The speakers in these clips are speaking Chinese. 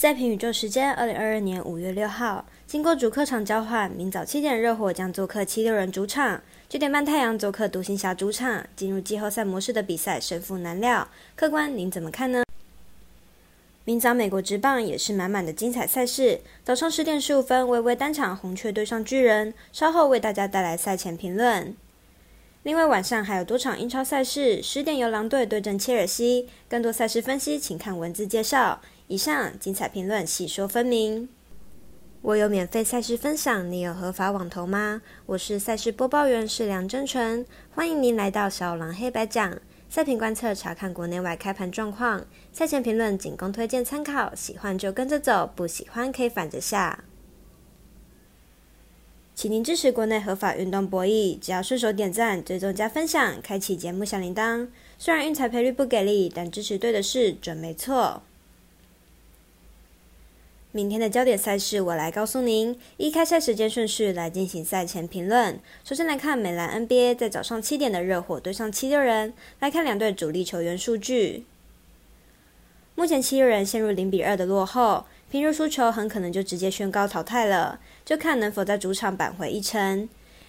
赛评宇宙时间，二零二二年五月六号，经过主客场交换，明早七点热火将做客七六人主场，九点半太阳做客独行侠主场。进入季后赛模式的比赛，胜负难料。客官，您怎么看呢？明早美国职棒也是满满的精彩赛事。早上十点十五分，微微单场红雀对上巨人，稍后为大家带来赛前评论。另外晚上还有多场英超赛事，十点由狼队对阵切尔西。更多赛事分析，请看文字介绍。以上精彩评论细说分明。我有免费赛事分享，你有合法网投吗？我是赛事播报员，是梁真纯，欢迎您来到小狼黑白讲赛评观测，查看国内外开盘状况。赛前评论仅供推荐参考，喜欢就跟着走，不喜欢可以反着下。请您支持国内合法运动博弈，只要顺手点赞、追踪加分享，开启节目小铃铛。虽然运彩赔率不给力，但支持对的事准没错。明天的焦点赛事，我来告诉您。依开赛时间顺序来进行赛前评论。首先来看美兰 NBA 在早上七点的热火对上七六人。来看两队主力球员数据。目前七六人陷入零比二的落后，平日输球很可能就直接宣告淘汰了，就看能否在主场扳回一城。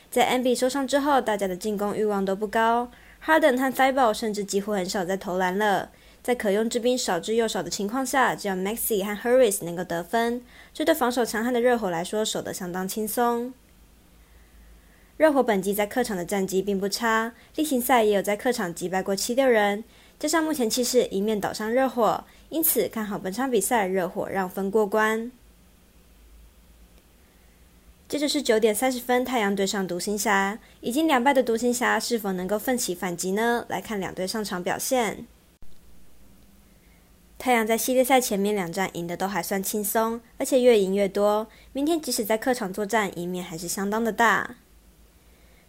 在 NBA 收上之后，大家的进攻欲望都不高，Harden 和 f i b a l 甚至几乎很少在投篮了。在可用之兵少之又少的情况下，只要 Maxi 和 Harris 能够得分，这对防守强悍的热火来说守得相当轻松。热火本季在客场的战绩并不差，例行赛也有在客场击败过七六人，加上目前气势一面倒上热火，因此看好本场比赛热火让分过关。接着是九点三十分，太阳对上独行侠，已经两败的独行侠是否能够奋起反击呢？来看两队上场表现。太阳在系列赛前面两战赢的都还算轻松，而且越赢越多。明天即使在客场作战，赢面还是相当的大。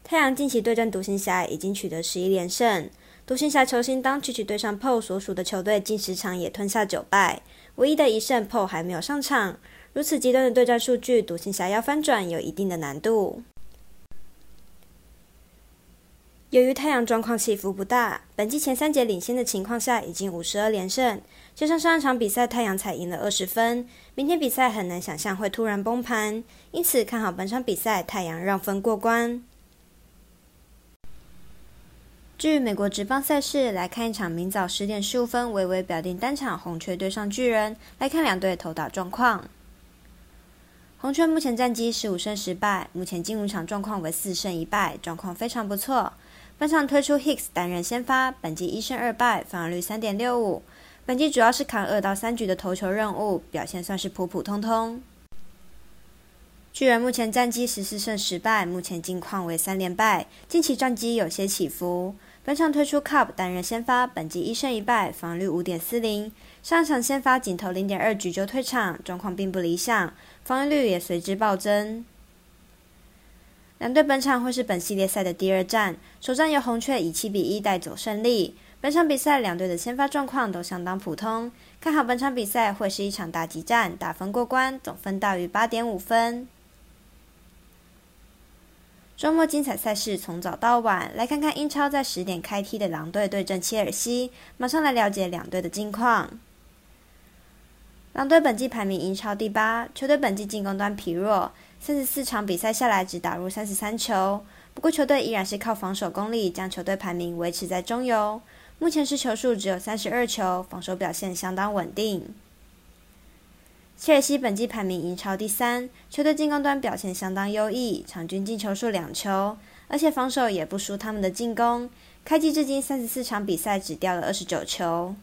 太阳近期对战独行侠已经取得十一连胜，独行侠球星当曲曲对上 PO 所属的球队近十场也吞下九败，唯一的一胜 PO 还没有上场。如此极端的对战数据，独行侠要翻转有一定的难度。由于太阳状况起伏不大，本季前三节领先的情况下，已经五十二连胜。加上上一场比赛太阳才赢了二十分，明天比赛很难想象会突然崩盘，因此看好本场比赛太阳让分过关。据美国职棒赛事来看，一场明早十点十五分，微微表定单场红雀对上巨人，来看两队投打状况。红雀目前战绩十五胜十败，目前进入场状况为四胜一败，状况非常不错。本场推出 Hicks 担任先发，本季一胜二败，防御率三点六五。本季主要是扛二到三局的投球任务，表现算是普普通通。巨人目前战绩十四胜十败，目前近况为三连败，近期战绩有些起伏。本场推出 Cup 担任先发，本季一胜一败，防御率五点四零。上场先发仅投零点二局就退场，状况并不理想，防御率也随之暴增。两队本场会是本系列赛的第二战，首战由红雀以七比一带走胜利。本场比赛两队的先发状况都相当普通，看好本场比赛会是一场大激战，打分过关，总分大于八点五分。周末精彩赛事从早到晚，来看看英超在十点开踢的狼队对阵切尔西，马上来了解两队的近况。狼队本季排名英超第八，球队本季进攻端疲弱。三十四场比赛下来，只打入三十三球。不过，球队依然是靠防守功力将球队排名维持在中游。目前是球数只有三十二球，防守表现相当稳定。切尔西本季排名英超第三，球队进攻端表现相当优异，场均进球数两球，而且防守也不输他们的进攻。开季至今三十四场比赛只掉了二十九球。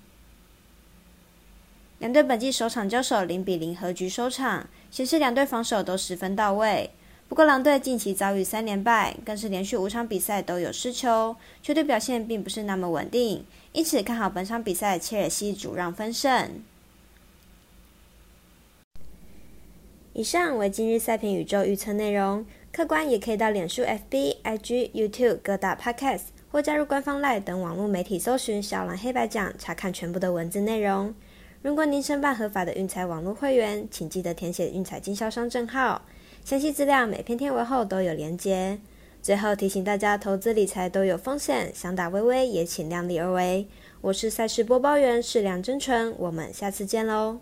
两队本季首场交手零比零和局收场，显示两队防守都十分到位。不过狼队近期遭遇三连败，更是连续五场比赛都有失球，球队表现并不是那么稳定，因此看好本场比赛切尔西主让分胜。以上为今日赛评宇宙预测内容，客官也可以到脸书、FB、IG、YouTube 各大 Podcast 或加入官方 Line 等网络媒体搜寻“小狼黑白讲”，查看全部的文字内容。如果您申办合法的运彩网络会员，请记得填写运彩经销商证号。详细资料每篇天文后都有连接。最后提醒大家，投资理财都有风险，想打微微也请量力而为。我是赛事播报员，是梁真纯，我们下次见喽。